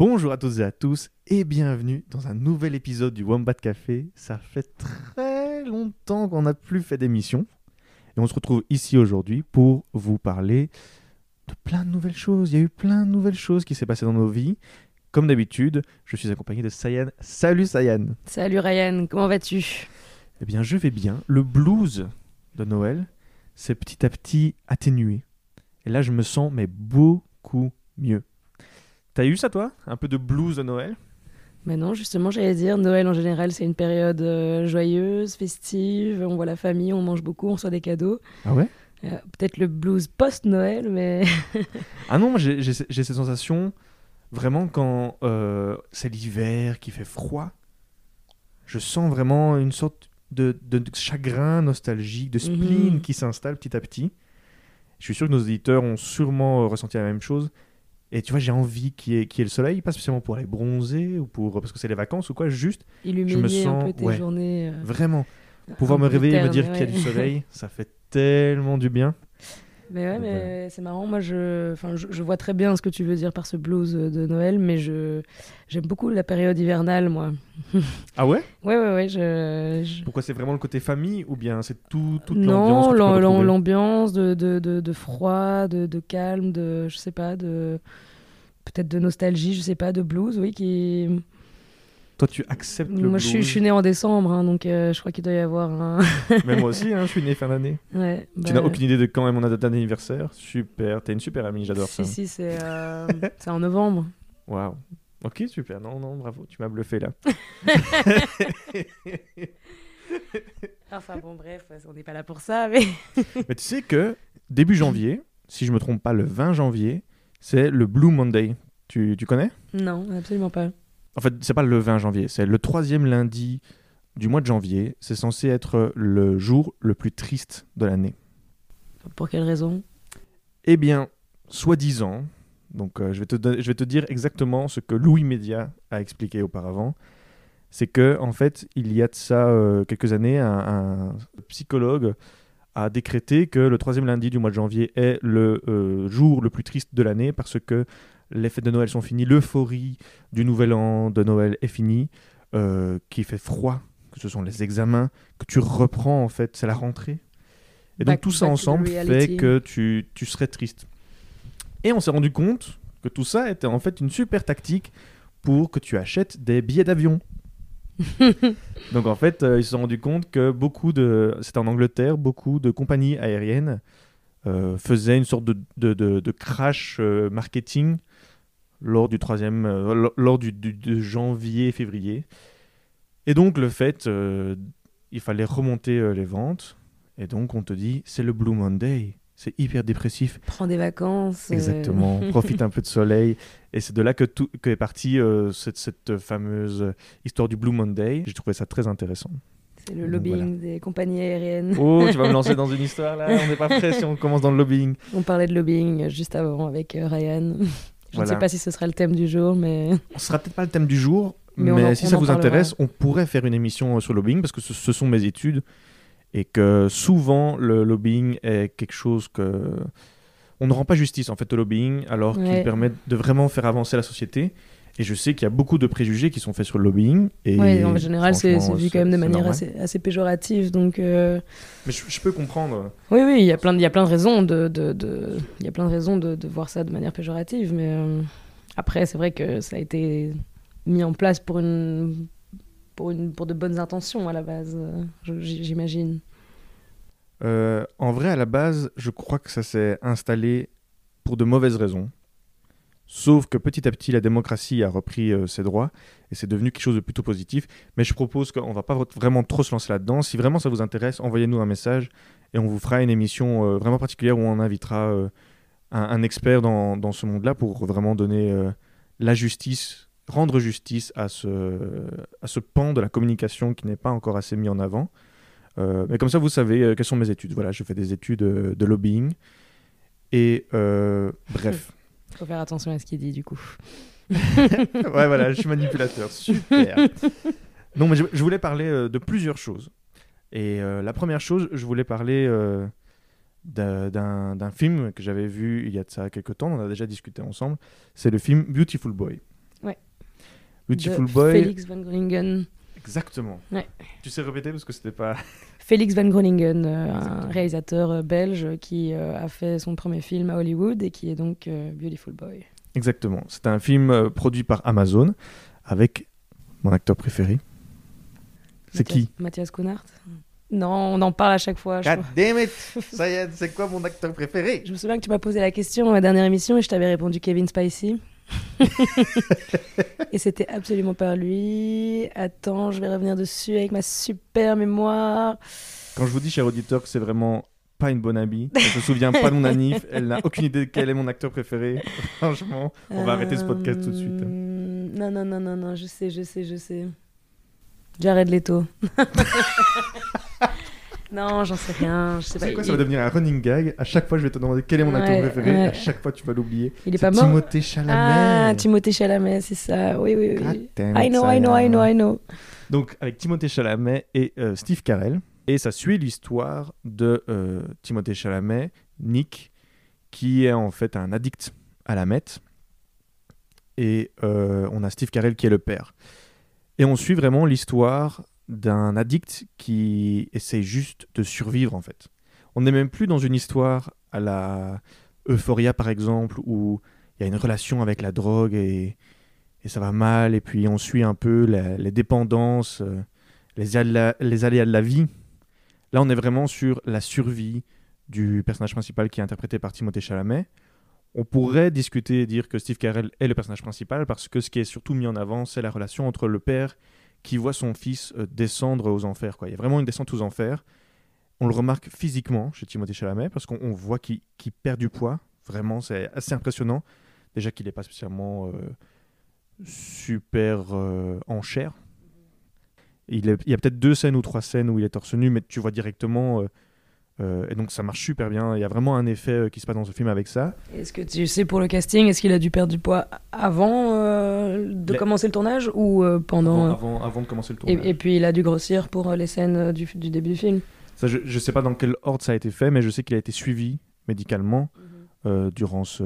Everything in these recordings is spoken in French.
Bonjour à toutes et à tous et bienvenue dans un nouvel épisode du Wombat Café. Ça fait très longtemps qu'on n'a plus fait d'émission et on se retrouve ici aujourd'hui pour vous parler de plein de nouvelles choses. Il y a eu plein de nouvelles choses qui s'est passées dans nos vies. Comme d'habitude, je suis accompagné de Sayan. Salut Sayan. Salut Ryan, comment vas-tu? Eh bien, je vais bien. Le blues de Noël s'est petit à petit atténué. Et là, je me sens mais beaucoup mieux. T'as eu ça toi? Un peu de blues de Noël? Mais non, justement, j'allais dire, Noël en général, c'est une période euh, joyeuse, festive, on voit la famille, on mange beaucoup, on reçoit des cadeaux. Ah ouais? Euh, Peut-être le blues post-Noël, mais Ah non, j'ai cette sensation vraiment quand euh, c'est l'hiver, qui fait froid. Je sens vraiment une sorte de, de- de chagrin nostalgique, de spleen Mhm. qui s'installe petit à petit. Je suis sûr que nos éditeurs ont sûrement ressenti la même chose. Et tu vois, j'ai envie qu'il y, ait- qu'il y ait le soleil, pas spécialement pour aller bronzer ou pour parce que c'est les vacances ou quoi, juste illuminer un sens- peu tes ouais. journées. euh, vraiment pouvoir me réveiller et me dire qu'il y a du soleil, ça fait tellement du bien. Mais ouais, Donc, mais c'est marrant. Moi, je, enfin, je, je vois très bien ce que tu veux dire par ce blues euh, de Noël, mais je j'aime beaucoup la période hivernale, moi. Ah ouais? Ouais, ouais, ouais. Je, je- Pourquoi c'est vraiment le côté famille ou bien c'est tout, toute l'ambiance Non, l'ambiance de, de, de, de froid, de, de calme, de, je sais pas, de peut-être de nostalgie, je sais pas, de blues, oui, qui... Toi, tu acceptes le Moi, je suis, blues. je suis née en décembre, hein, donc euh, je crois qu'il doit y avoir un... Mais moi aussi, hein, je suis né fin d'année. ouais, Tu bah, n'as aucune idée de quand est mon date d'anniversaire Super, t'es une super amie, j'adore Si, ça. si, c'est euh, c'est en novembre. Waouh. Ok, super. Non, non, bravo, tu m'as bluffé là. Enfin bon, bref, on n'est pas là pour ça, mais... Mais tu sais que début janvier, si je me trompe pas, le 20 janvier, c'est le Blue Monday. Tu, tu connais? Non, absolument pas. En fait, c'est pas le 20 janvier, c'est le troisième lundi du mois de janvier. C'est censé être le jour le plus triste de l'année. Pour quelle raison? Eh bien, soi-disant, donc euh, je, vais te don- je vais te dire exactement ce que Louis Média a expliqué auparavant. C'est que, en fait, il y a de ça euh, quelques années, un, un psychologue a décrété que le troisième lundi du mois de janvier est le euh, jour le plus triste de l'année parce que les fêtes de Noël sont finies, l'euphorie du nouvel an de Noël est finie, euh, qu'il fait froid, que ce sont les examens, que tu reprends en fait, c'est la rentrée. Et donc tout ça ensemble fait que tu, tu serais triste. Et on s'est rendu compte que tout ça était en fait une super tactique pour que tu achètes des billets d'avion. Donc en fait, euh, ils se sont rendus compte que beaucoup de, c'était en Angleterre, beaucoup de compagnies aériennes euh, faisaient une sorte de, de, de- de crash euh, marketing lors du troisième, euh, lors- du, du- de janvier-février. Et donc le fait, euh, il fallait remonter euh, les ventes. Et donc on te dit, c'est le Blue Monday, c'est hyper dépressif. Prends des vacances. Exactement, profite un peu de soleil. Et c'est de là que, tout, que est partie cette, cette fameuse histoire du Blue Monday. J'ai trouvé ça très intéressant. C'est le lobbying voilà. des compagnies aériennes. Oh, tu vas me lancer dans une histoire là On n'est pas prêt si on commence dans le lobbying. On parlait de lobbying juste avant avec Ryan. Je Voilà. ne sais pas si ce sera le thème du jour, mais Ce sera peut-être pas le thème du jour, Mais mais, on en- si ça vous parlera. intéresse, on pourrait faire une émission euh, sur le lobbying parce que ce, ce sont mes études et que souvent le lobbying est quelque chose que on ne rend pas justice en fait au lobbying alors qu'il permet de vraiment faire avancer la société. Et je sais qu'il y a beaucoup de préjugés qui sont faits sur le lobbying. Et ouais, en général, c'est vu quand même de manière assez, assez péjorative. Donc, euh, Mais je, je peux comprendre. oui, oui, il y a plein de, il y a plein de raisons de, de, de- il y a plein de raisons de, de voir ça de manière péjorative. Mais euh, après, c'est vrai que ça a été mis en place pour une, pour une, pour de bonnes intentions à la base, j'imagine. Euh, en vrai, à la base, je crois que ça s'est installé pour de mauvaises raisons. Sauf que petit à petit, la démocratie a repris euh, ses droits et c'est devenu quelque chose de plutôt positif. Mais je propose qu'on va pas vra- vraiment trop se lancer là-dedans. Si vraiment ça vous intéresse, envoyez-nous un message et on vous fera une émission euh, vraiment particulière où on invitera euh, un, un expert dans, dans ce monde-là pour vraiment donner la justice, rendre justice à ce, à ce pan de la communication qui n'est pas encore assez mis en avant. Mais comme ça, vous savez quelles sont mes études. Voilà, je fais des études de lobbying. Et bref. Faut faire attention à ce qu'il dit du coup. ouais, voilà, je suis manipulateur. Super. Non, mais je, je voulais parler euh, de plusieurs choses. Et euh, la première chose, je voulais parler euh, d'un- film que j'avais vu il y a de ça quelques temps. On en a déjà discuté ensemble. C'est le film Beautiful Boy. Ouais. Beautiful de Boy. Félix Van Groningen. Exactement. Ouais. Tu sais répéter parce que c'était pas. Félix Van Groningen, euh, un réalisateur euh, belge qui euh, a fait son premier film à Hollywood et qui est donc Beautiful Boy. Exactement. C'est un film produit par Amazon avec mon acteur préféré. C'est qui? Mathias Kounart Non, on en parle à chaque fois. je God damn it Ça y est, c'est quoi mon acteur préféré? Je me souviens que tu m'as posé la question à ma dernière émission et je t'avais répondu Kevin Spacey. et c'était absolument pas lui. Attends, je vais revenir dessus avec ma super mémoire. Quand je vous dis, cher auditeur, que c'est vraiment pas une bonne amie, elle se souvient pas de mon anif, elle n'a aucune idée de quel est mon acteur préféré. Franchement, on va arrêter ce podcast tout de suite. hein. Euh, Non, non, non, non, non, je sais, je sais, je sais. Jared Leto. non, j'en sais rien. Je sais pas. quoi, il, ça va devenir un running gag. À chaque fois, je vais te demander quel est mon acteur préféré. ouais. À chaque fois, tu vas l'oublier. il est pas mort. Timothée Chalamet. Ah, Timothée Chalamet, c'est ça. Oui, oui, oui. I know, I know. I know, I know. Donc, avec Timothée Chalamet et euh, Steve Carell. Et ça suit l'histoire de euh, Timothée Chalamet, Nick, qui est en fait un addict à la meth. Et euh, on a Steve Carell qui est le père. Et on suit vraiment l'histoire d'un addict qui essaie juste de survivre en fait. On n'est même plus dans une histoire à la Euphoria par exemple où il y a une relation avec la drogue et, ça va mal et puis on suit un peu les dépendances, euh, les, aléas, les aléas de la vie. Là on est vraiment sur la survie du personnage principal qui est interprété par Timothée Chalamet. On pourrait discuter et dire que Steve Carell est le personnage principal parce que ce qui est surtout mis en avant, c'est la relation entre le père qui voit son fils euh, descendre aux enfers. Quoi. Il y a vraiment une descente aux enfers. On le remarque physiquement chez Timothée Chalamet parce qu'on on voit qu'il perd du poids. Vraiment, c'est assez impressionnant. Déjà qu'il n'est pas spécialement euh, super euh, en chair. Il, y a peut-être deux scènes ou trois scènes où il est torse nu, mais tu vois directement. Euh, et donc ça marche super bien. Il y a vraiment un effet euh, qui se passe dans ce film avec ça. Est-ce que tu sais pour le casting, est-ce qu'il a dû perdre du poids avant euh, de commencer le tournage ou pendant Avant, avant, avant de commencer le tournage. et, et puis il a dû grossir pour les scènes du, du début du film Ça, je ne sais pas dans quel ordre ça a été fait, mais je sais qu'il a été suivi médicalement euh, durant ce,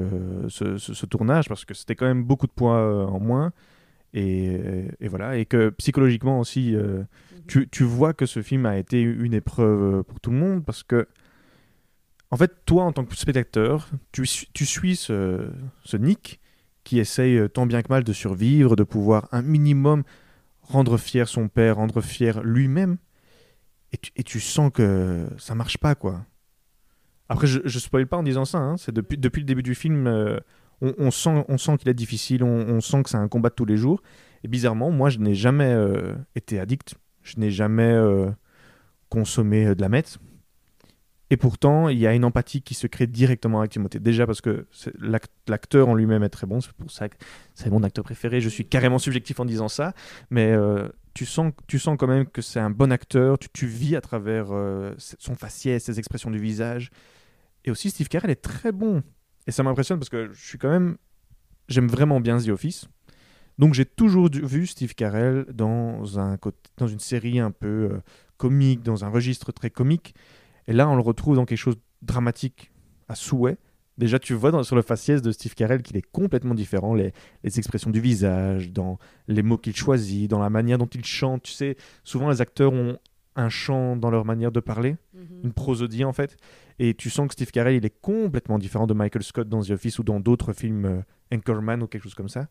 ce- ce- ce tournage parce que c'était quand même beaucoup de poids en moins. Et, et voilà. Et que psychologiquement aussi, euh, tu, tu vois que ce film a été une épreuve euh, pour tout le monde parce que, en fait, toi, en tant que spectateur, tu, suis- tu suis ce, ce Nick qui essaye euh, tant bien que mal de survivre, de pouvoir un minimum rendre fier son père, rendre fier lui-même. Et tu, et tu sens que ça marche pas, quoi. Après, je, je spoil pas en disant ça. hein. C'est depuis, depuis le début du film, euh, on, sent, qu'il est difficile, on, sent que c'est un combat de tous les jours. Et bizarrement, moi, je n'ai jamais euh, été addict. Je n'ai jamais euh, consommé euh, de la meth. Et pourtant, il y a une empathie qui se crée directement avec Timothée. Déjà parce que l'acteur en lui-même est très bon. C'est pour ça que c'est mon acteur préféré. Je suis carrément subjectif en disant ça. Mais tu, sens, quand même que c'est un bon acteur. Tu, vis à travers son faciès, ses expressions du visage. Et aussi, Steve Carell est très bon. Et ça m'impressionne parce que je suis quand même. J'aime vraiment bien The Office. Donc j'ai toujours vu Steve Carell dans, un, dans une série un peu euh, comique, dans un registre très comique. Et là, on le retrouve dans quelque chose de dramatique à souhait. Déjà, tu vois sur le faciès de Steve Carell qu'il est complètement différent. Les, les expressions du visage, dans les mots qu'il choisit, dans la manière dont il chante. Tu sais, souvent les acteurs ont un chant dans leur manière de parler une prosodie en fait. Et tu sens que Steve Carell, il est complètement différent de Michael Scott dans The Office ou dans d'autres films, euh, Anchorman ou quelque chose comme ça.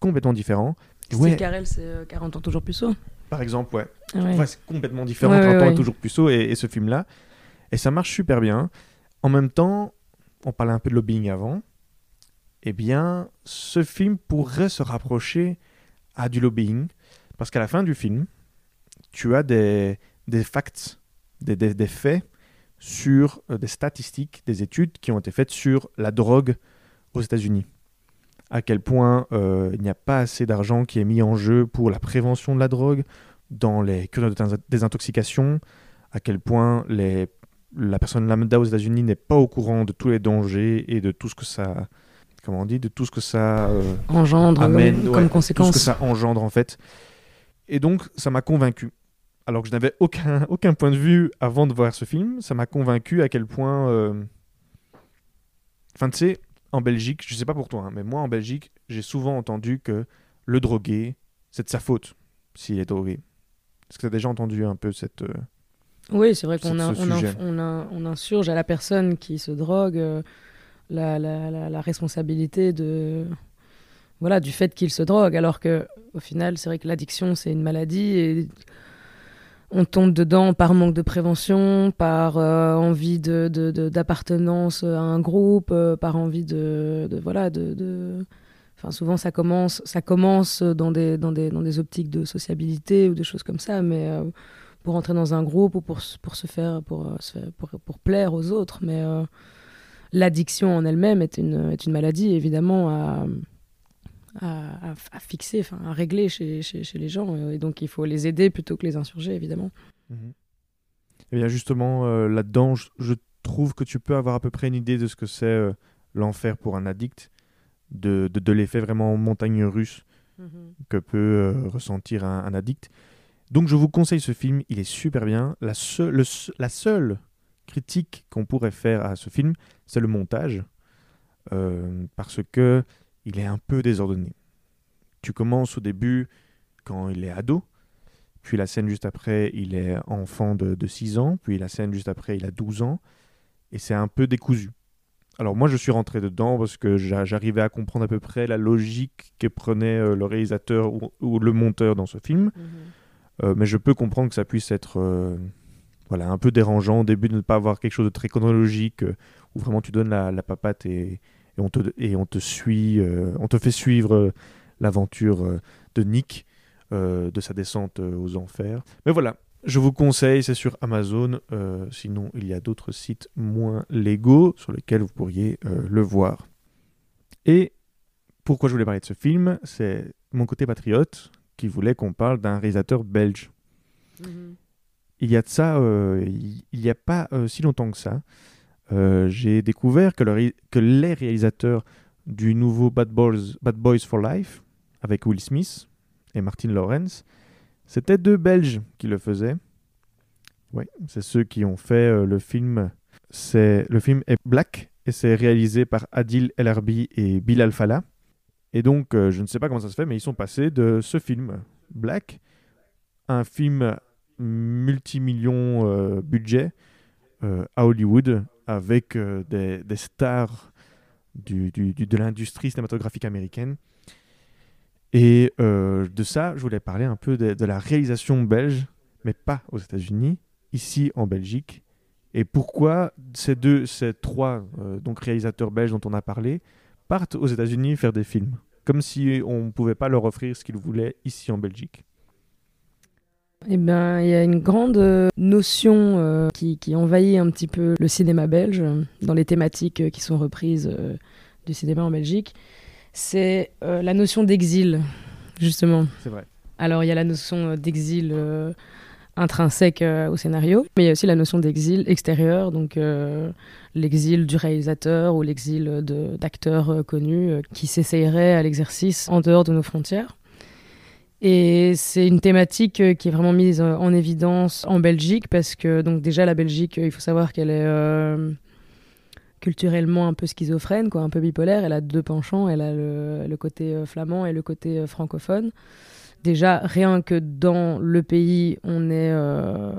Complètement différent. Steve Ouais. Carell, c'est euh, 40 ans toujours plus haut. Par exemple, ouais. Ah ouais. Enfin, c'est complètement différent. Ouais, 30 ouais, ans ouais. est toujours plus haut et, et ce film-là. Et ça marche super bien. En même temps, on parlait un peu de lobbying avant. Eh bien, ce film pourrait se rapprocher à du lobbying. Parce qu'à la fin du film, tu as des, des facts, des, des- des faits sur euh, des statistiques, des études qui ont été faites sur la drogue aux États-Unis. À quel point euh, il n'y a pas assez d'argent qui est mis en jeu pour la prévention de la drogue dans les cures de dés- désintoxication, à quel point les, la personne lambda aux États-Unis n'est pas au courant de tous les dangers et de tout ce que ça, comment on dit, de tout ce que ça euh, Engendre amène, comme, ouais, comme tout ce conséquence. que ça engendre en fait. Et donc ça m'a convaincu. Alors que je n'avais aucun, aucun point de vue avant de voir ce film, ça m'a convaincu à quel point... euh, Enfin tu sais, en Belgique, je sais pas pour toi, hein, mais moi en Belgique, j'ai souvent entendu que le drogué, c'est de sa faute s'il est drogué. Est-ce que tu as déjà entendu un peu cette. euh, Oui, c'est vrai qu'on on, on insurge à la personne qui se drogue euh, la, la- la- la responsabilité de voilà du fait qu'il se drogue, alors que au final, c'est vrai que l'addiction c'est une maladie et on tombe dedans par manque de prévention, par euh, envie de, de- de- d'appartenance à un groupe, euh, par envie de, de- voilà de, de- souvent ça commence ça commence dans des optiques de sociabilité ou des choses comme ça, mais euh, pour entrer dans un groupe ou pour, pour se faire plaire aux autres. Mais l'addiction en elle-même est une, maladie évidemment à, à- à fixer enfin à régler chez, chez, chez les gens euh, et donc il faut les aider plutôt que les insurger évidemment Eh bien, justement, euh, là-dedans, je, je trouve que tu peux avoir à peu près une idée de ce que c'est euh, l'enfer pour un addict, de, de, de l'effet vraiment montagne russe que peut euh, ressentir un, un addict. Donc, je vous conseille ce film, il est super bien. La, seule- le se- la seule critique qu'on pourrait faire à ce film, c'est le montage, parce que il est un peu désordonné. Tu commences au début quand il est ado, puis la scène juste après, il est enfant de, de 6 ans, puis la scène juste après, il a 12 ans, et c'est un peu décousu. Alors moi, je suis rentré dedans parce que j'a- j'arrivais à comprendre à peu près la logique que prenait euh, le réalisateur ou, ou le monteur dans ce film, Euh, mais je peux comprendre que ça puisse être euh, voilà, un peu dérangeant au début de ne pas avoir quelque chose de très chronologique, euh, où vraiment tu donnes la, la papate et, et on, te, et on te suit, euh, on te fait suivre euh, l'aventure euh, de Nick, de sa descente aux enfers. Mais voilà, je vous conseille, c'est sur Amazon. sinon, il y a d'autres sites moins légaux sur lesquels vous pourriez le voir. Et pourquoi je voulais parler de ce film C'est mon côté patriote qui voulait qu'on parle d'un réalisateur belge. Il y a de ça, euh, il il n'y a pas euh, si longtemps que ça. Euh, J'ai découvert que, le que les réalisateurs du nouveau Bad Boys, for Life, avec Will Smith et Martin Lawrence, c'était deux Belges qui le faisaient. Oui, c'est ceux qui ont fait euh, le film. Le film est Black et c'est réalisé par Adil El Arbi et Bilal Fallah. Et donc, euh, je ne sais pas comment ça se fait, mais ils sont passés de ce film Black, un film multimillion budget à Hollywood avec euh, des, stars de l'industrie cinématographique américaine. Et euh, de ça, je voulais parler un peu de, de la réalisation belge, mais pas aux États-Unis, ici en Belgique. Et pourquoi ces deux, ces trois euh, donc réalisateurs belges dont on a parlé partent aux États-Unis faire des films, comme si on ne pouvait pas leur offrir ce qu'ils voulaient ici en Belgique. Eh ben, il y a une grande euh, notion euh, qui, qui envahit un petit peu le cinéma belge dans les thématiques euh, qui sont reprises euh, du cinéma en Belgique. C'est euh, la notion d'exil, justement. C'est vrai. Alors, il y a la notion d'exil intrinsèque au scénario, mais il y a aussi la notion d'exil extérieur, donc l'exil du réalisateur ou l'exil d'acteurs connus qui s'essayeraient à l'exercice en dehors de nos frontières. Et c'est une thématique euh, qui est vraiment mise euh, en évidence en Belgique parce que donc déjà la Belgique, euh, il faut savoir qu'elle est culturellement un peu schizophrène, quoi, un peu bipolaire. Elle a deux penchants, elle a le, côté flamand et le côté francophone. Déjà, rien que dans le pays, on est, euh,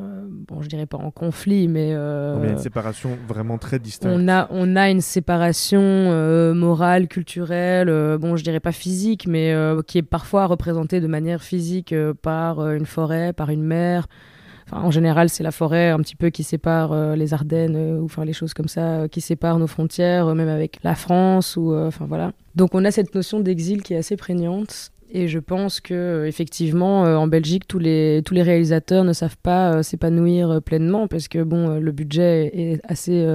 bon, je dirais pas en conflit, mais euh, y a une séparation vraiment très distincte. on a, on a une séparation euh, morale, culturelle, euh, bon, je dirais pas physique, mais qui est parfois représentée de manière physique par une forêt, par une mer. Enfin, en général, c'est la forêt un petit peu qui sépare euh, les Ardennes, euh, ou enfin les choses comme ça, euh, qui séparent nos frontières, même avec la France, ou enfin voilà. Donc on a cette notion d'exil qui est assez prégnante. Et je pense que euh, effectivement, euh, en Belgique, tous les, tous les réalisateurs ne savent pas euh, s'épanouir pleinement parce que bon, le budget est assez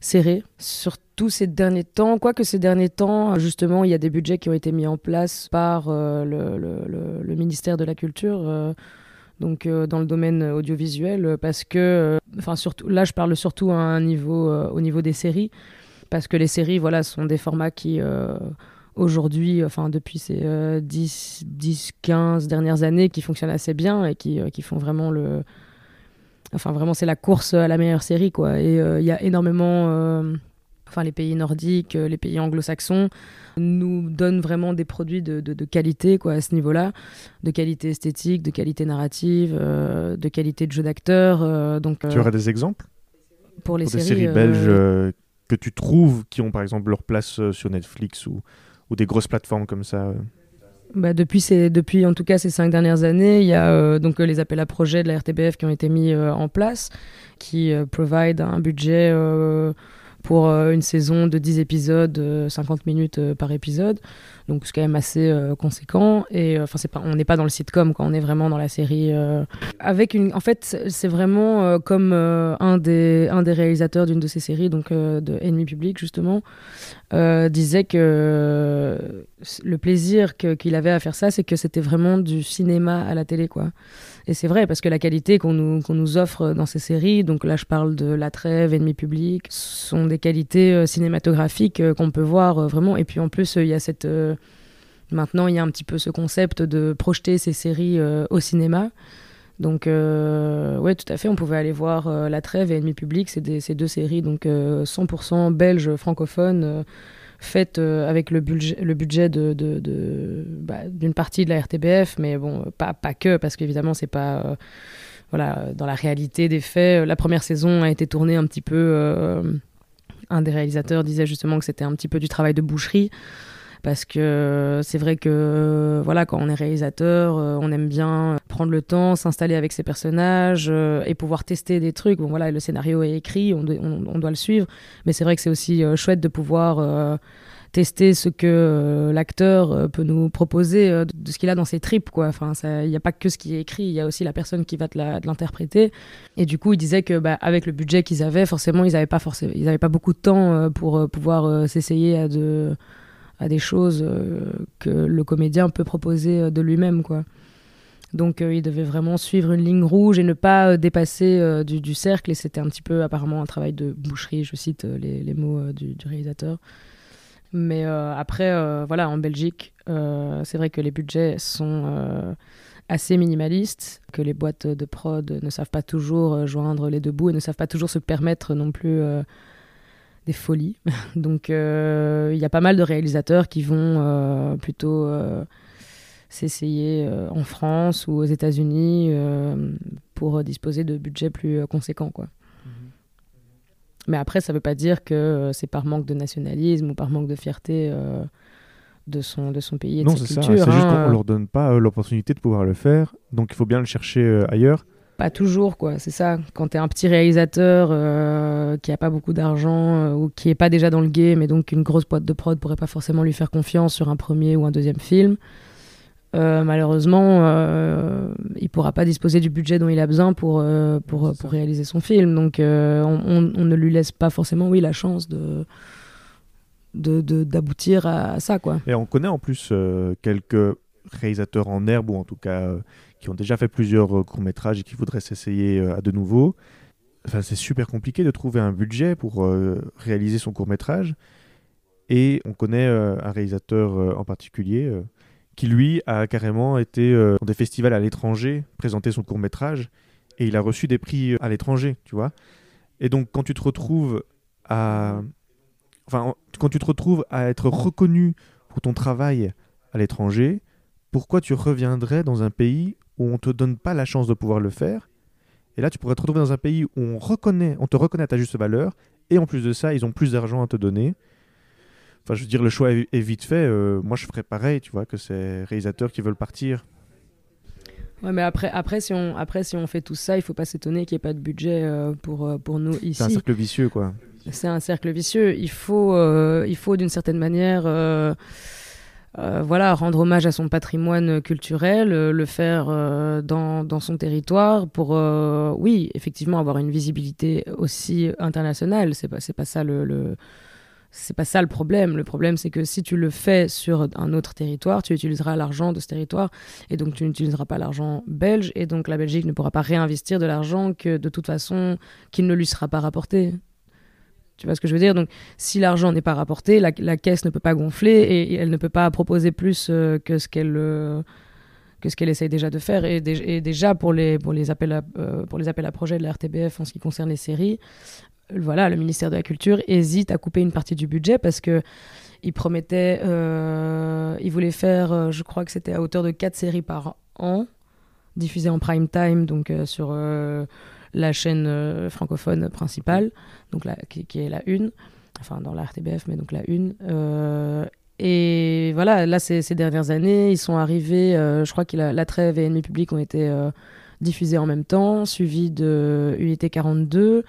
serré. Surtout ces derniers temps, quoique ces derniers temps, justement, il y a des budgets qui ont été mis en place par le, le- ministère de la Culture. donc dans le domaine audiovisuel parce que enfin surtout là je parle surtout à un niveau au niveau des séries parce que les séries voilà sont des formats qui aujourd'hui enfin depuis ces euh, 10 10 15 dernières années qui fonctionnent assez bien et qui, euh, qui font vraiment le enfin vraiment c'est la course à la meilleure série quoi et euh, il y a énormément euh, enfin les pays nordiques, les pays anglo-saxons, nous donnent vraiment des produits de, de, qualité quoi, à ce niveau-là, de qualité esthétique, de qualité narrative, de qualité de jeu d'acteur. donc, tu aurais des exemples? pour les séries, belges que tu trouves qui ont par exemple leur place sur Netflix ou, ou des grosses plateformes comme ça bah, depuis, depuis en tout cas ces cinq dernières années, il y a euh, donc euh, les appels à projets de la RTBF qui ont été mis euh, en place, qui provide un budget pour euh, une saison de 10 épisodes, 50 euh, minutes euh, par épisode. Donc c'est quand même assez conséquent. Et enfin, c'est pas, on n'est pas dans le sitcom quand on est vraiment dans la série. avec une, en fait, c'est vraiment comme un des un des réalisateurs d'une de ces séries, donc de Ennemi Public justement, disait que le plaisir qu'il avait à faire ça, c'est que c'était vraiment du cinéma à la télé, quoi. Et c'est vrai, parce que la qualité qu'on nous, qu'on nous offre dans ces séries, donc là je parle de La Trêve, Ennemi Public, sont des qualités euh, cinématographiques euh, qu'on peut voir euh, vraiment. Et puis en plus, il y a cette. Maintenant, il y a un petit peu ce concept de projeter ces séries au cinéma. Donc, ouais, tout à fait, on pouvait aller voir La Trêve et Ennemi Public, c'est ces deux séries, donc 100% belges francophones faite euh, avec le budget, le bah, d'une partie de la RTBF, mais bon, pas, pas que, parce qu'évidemment, c'est pas. Euh, voilà, dans la réalité des faits, la première saison a été tournée un petit peu. Euh, un des réalisateurs disait justement que c'était un petit peu du travail de boucherie parce que c'est vrai que voilà quand on est réalisateur on aime bien prendre le temps s'installer avec ses personnages et pouvoir tester des trucs. Bon voilà le scénario est écrit on, doit le suivre. Mais c'est vrai que c'est aussi chouette de pouvoir tester ce que euh, l'acteur euh, peut nous proposer euh, de, ce qu'il a dans ses tripes quoi. Enfin il n'y a pas que ce qui est écrit il y a aussi la personne qui va te l'interpréter. Et du coup il disait que bah, avec le budget qu'ils avaient forcément ils n'avaient pas forcément ils avaient pas beaucoup de temps pour pouvoir s'essayer de à des choses que le comédien peut proposer de lui-même quoi donc il devait vraiment suivre une ligne rouge et ne pas dépasser du, cercle. Et c'était un petit peu apparemment un travail de boucherie, je cite les, mots du, du, réalisateur. Mais euh, après, euh, voilà, en Belgique, euh, c'est vrai que les budgets sont assez minimalistes, que les boîtes de prod ne savent pas toujours joindre les deux bouts et ne savent pas toujours se permettre non plus des folies. Donc il y a pas mal de réalisateurs qui vont plutôt s'essayer en France ou aux États-Unis pour disposer de budgets plus conséquents. Quoi. Mais après, ça ne veut pas dire que euh, c'est par manque de nationalisme ou par manque de fierté euh, de, son, de son pays et de non, sa culture. Non, c'est ça. C'est juste hein. qu'on ne leur donne pas euh, l'opportunité de pouvoir le faire. Donc, il faut bien le chercher ailleurs. Pas toujours, quoi. C'est ça. Quand tu es un petit réalisateur qui n'a pas beaucoup d'argent ou qui n'est pas déjà dans le game et donc une grosse boîte de prod pourrait pas forcément lui faire confiance sur un premier ou un deuxième film, euh, malheureusement, euh, il pourra pas disposer du budget dont il a besoin pour, euh, pour, pour, réaliser son film. Donc, euh, on, on, ne lui laisse pas forcément, oui, la chance de d'aboutir de, à, ça, quoi. Et on connaît en plus quelques réalisateurs en herbe, ou en tout cas qui ont déjà fait plusieurs courts-métrages et qui voudraient s'essayer à de nouveau. Enfin, c'est super compliqué de trouver un budget pour réaliser son court-métrage. Et on connaît un réalisateur en particulier qui lui a carrément été euh, dans des festivals à l'étranger, présenter son court métrage, et il a reçu des prix euh, à l'étranger, tu vois. Et donc quand tu te retrouves à, enfin, quand tu te retrouves à être reconnu pour ton travail à l'étranger, pourquoi tu reviendrais dans un pays où on te donne pas la chance de pouvoir le faire Et là, tu pourrais te retrouver dans un pays où on reconnaît, on te reconnaît à ta juste valeur, et en plus de ça, ils ont plus d'argent à te donner. Enfin, je veux dire, le choix est, vite fait. Euh, moi, je ferais pareil, tu vois, que ces réalisateurs qui veulent partir. Ouais, mais après, après, si on, après, si on fait tout ça, il faut pas s'étonner qu'il n'y ait pas de budget euh, pour, euh, pour nous ici. C'est un cercle vicieux, quoi. C'est un cercle vicieux. Il faut, il faut d'une certaine manière, voilà, rendre hommage à son patrimoine culturel, le faire dans, dans, son territoire pour, oui, effectivement, avoir une visibilité aussi internationale. C'est pas, pas ça le, le c'est pas ça le problème. Le problème, c'est que si tu le fais sur un autre territoire, tu utiliseras l'argent de ce territoire et donc tu n'utiliseras pas l'argent belge et donc la Belgique ne pourra pas réinvestir de l'argent que de toute façon qu'il ne lui sera pas rapporté. Tu vois ce que je veux dire? Donc, si l'argent n'est pas rapporté, la, caisse ne peut pas gonfler et, elle ne peut pas proposer plus euh, que ce qu'elle euh, que ce essaye déjà de faire. Et, déjà pour les pour les appels à, euh, pour les appels à projets de la RTBF en ce qui concerne les séries, voilà, le ministère de la Culture hésite à couper une partie du budget parce que il promettait, euh, il voulait faire, euh, je crois que c'était à hauteur de 4 séries par an, diffusées en prime time, donc euh, sur euh, la chaîne euh, francophone principale, donc la, qui, est la une, enfin dans la RTBF, mais donc la une. Euh, et voilà, là, ces, dernières années, ils sont arrivés, euh, je crois que la, Trêve et Ennemi Public ont été diffusés en même temps, suivis de Unité 42.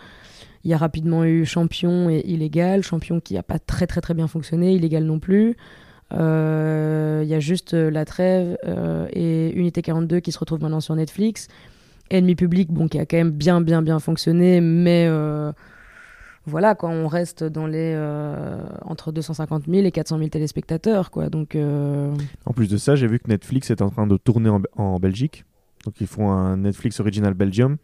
Il y a rapidement eu Champion et Illégal. Champion qui n'a pas très très très bien fonctionné, Illégal non plus. Il y a juste La Trêve et Unité 42 qui se retrouvent maintenant sur Netflix. Ennemi Public, bon, qui a quand même bien bien bien fonctionné, mais euh, voilà, quand on reste dans les euh, entre 250 000 et 400 000 téléspectateurs, quoi. Donc euh, En plus de ça, j'ai vu que Netflix est en train de tourner en, Belgique. Donc ils font un Netflix Original Belgium.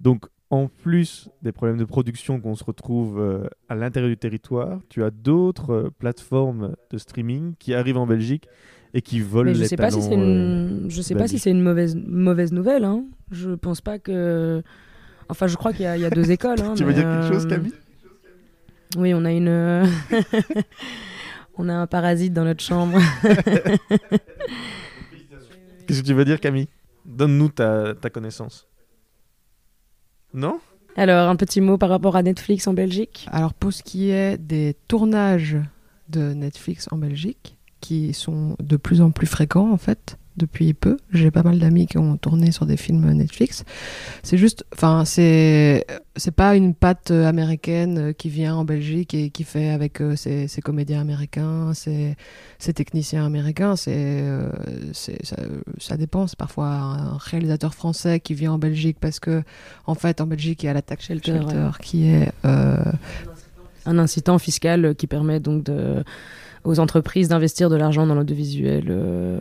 Donc en plus des problèmes de production qu'on se retrouve à l'intérieur du territoire, tu as d'autres plateformes de streaming qui arrivent en Belgique et qui volent mais je les sais pas si c'est euh, une, je sais pas si belges. c'est une mauvaise mauvaise nouvelle. Hein. Je pense pas que. Enfin, je crois qu'il y, a- il y a deux écoles. hein, Tu veux dire quelque chose, euh, Camille? Oui, on a une. on a un parasite dans notre chambre. Qu'est-ce que tu veux dire, Camille? Donne-nous ta, ta connaissance. Non? Alors, un petit mot par rapport à Netflix en Belgique? Alors pour ce qui est des tournages de Netflix en Belgique, qui sont de plus en plus fréquents en fait depuis peu, j'ai pas mal d'amis qui ont tourné sur des films Netflix. C'est juste, enfin c'est c'est pas une patte américaine qui vient en Belgique et qui fait avec euh, ses, ses comédiens américains, ses, ses techniciens américains. C'est euh, c'est- ça, ça dépend. C'est parfois un réalisateur français qui vient en Belgique parce que en fait en Belgique il y a l'attaque Shelter, Shelter qui est euh, Un incitant fiscal qui permet donc de aux entreprises d'investir de l'argent dans l'audiovisuel euh,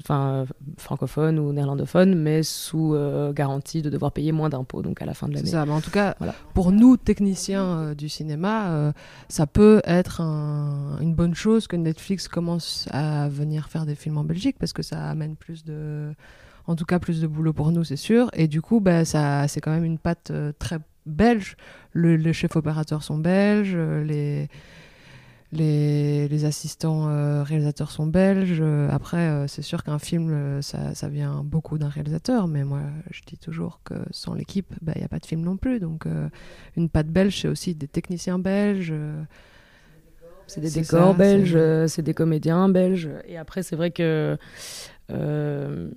enfin, francophone ou néerlandophone, mais sous euh, garantie de devoir payer moins d'impôts donc à la fin de l'année. ça, mais en tout cas, Voilà. pour nous, techniciens euh, du cinéma, euh, ça peut être un- une bonne chose que Netflix commence à venir faire des films en Belgique, parce que ça amène plus de... En tout cas, plus de boulot pour nous, c'est sûr. Et du coup, bah, ça, c'est quand même une patte très belge. Le- les chefs opérateurs sont belges, les... Les, les assistants euh, réalisateurs sont belges. Après, euh, c'est sûr qu'un film, euh, ça, ça vient beaucoup d'un réalisateur, mais moi, je dis toujours que sans l'équipe, il n'y a pas de film non plus. Donc, une patte belge, c'est aussi des techniciens belges. C'est des décors belges, c'est- c'est des comédiens belges. Et après, c'est vrai que euh,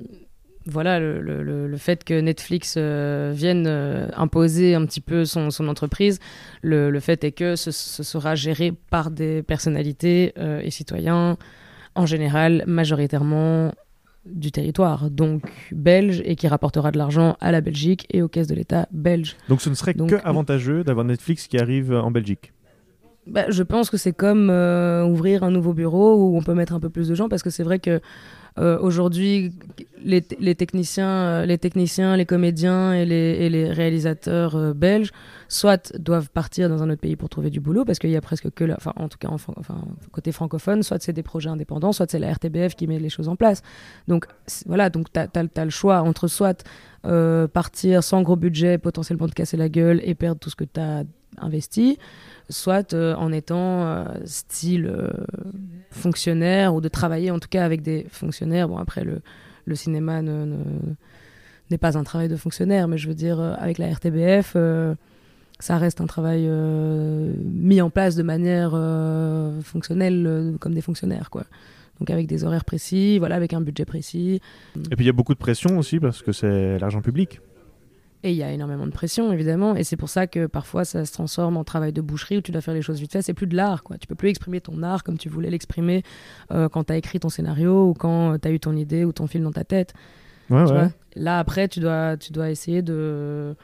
voilà, le, le- le- fait que Netflix euh, vienne euh, imposer un petit peu son, son entreprise, le, le fait est que ce, ce sera géré par des personnalités euh, et citoyens, en général, majoritairement du territoire, donc belge, et qui rapportera de l'argent à la Belgique et aux caisses de l'État belge. Donc ce ne serait Donc- que avantageux d'avoir Netflix qui arrive en Belgique? Bah, je pense que c'est comme ouvrir un nouveau bureau où on peut mettre un peu plus de gens parce que c'est vrai que euh, aujourd'hui les, les techniciens, euh, les techniciens, les comédiens et les, et les réalisateurs euh, belges soit doivent partir dans un autre pays pour trouver du boulot parce qu'il y a presque que la, enfin en tout cas en enfin, côté francophone, soit c'est des projets indépendants, soit c'est la RTBF qui met les choses en place. Donc voilà, donc tu as, le choix entre soit euh, partir sans gros budget, potentiellement te casser la gueule et perdre tout ce que tu as investi, soit euh, en étant euh, style euh, fonctionnaire ou de travailler en tout cas avec des fonctionnaires. Bon, après, le, le cinéma ne- ne- n'est pas un travail de fonctionnaire, mais je veux dire, avec la RTBF, ça reste un travail mis en place de manière fonctionnelle, comme des fonctionnaires, quoi. Donc avec des horaires précis, voilà, avec un budget précis. Et puis il y a beaucoup de pression aussi parce que c'est l'argent public. Et il y a énormément de pression, évidemment. Et c'est pour ça que parfois, ça se transforme en travail de boucherie où tu dois faire les choses vite fait. C'est plus de l'art, quoi. Tu peux plus exprimer ton art comme tu voulais l'exprimer euh, quand tu as écrit ton scénario ou quand tu as eu ton idée ou ton film dans ta tête. Ouais, ouais. Là, après, tu dois, tu dois essayer de,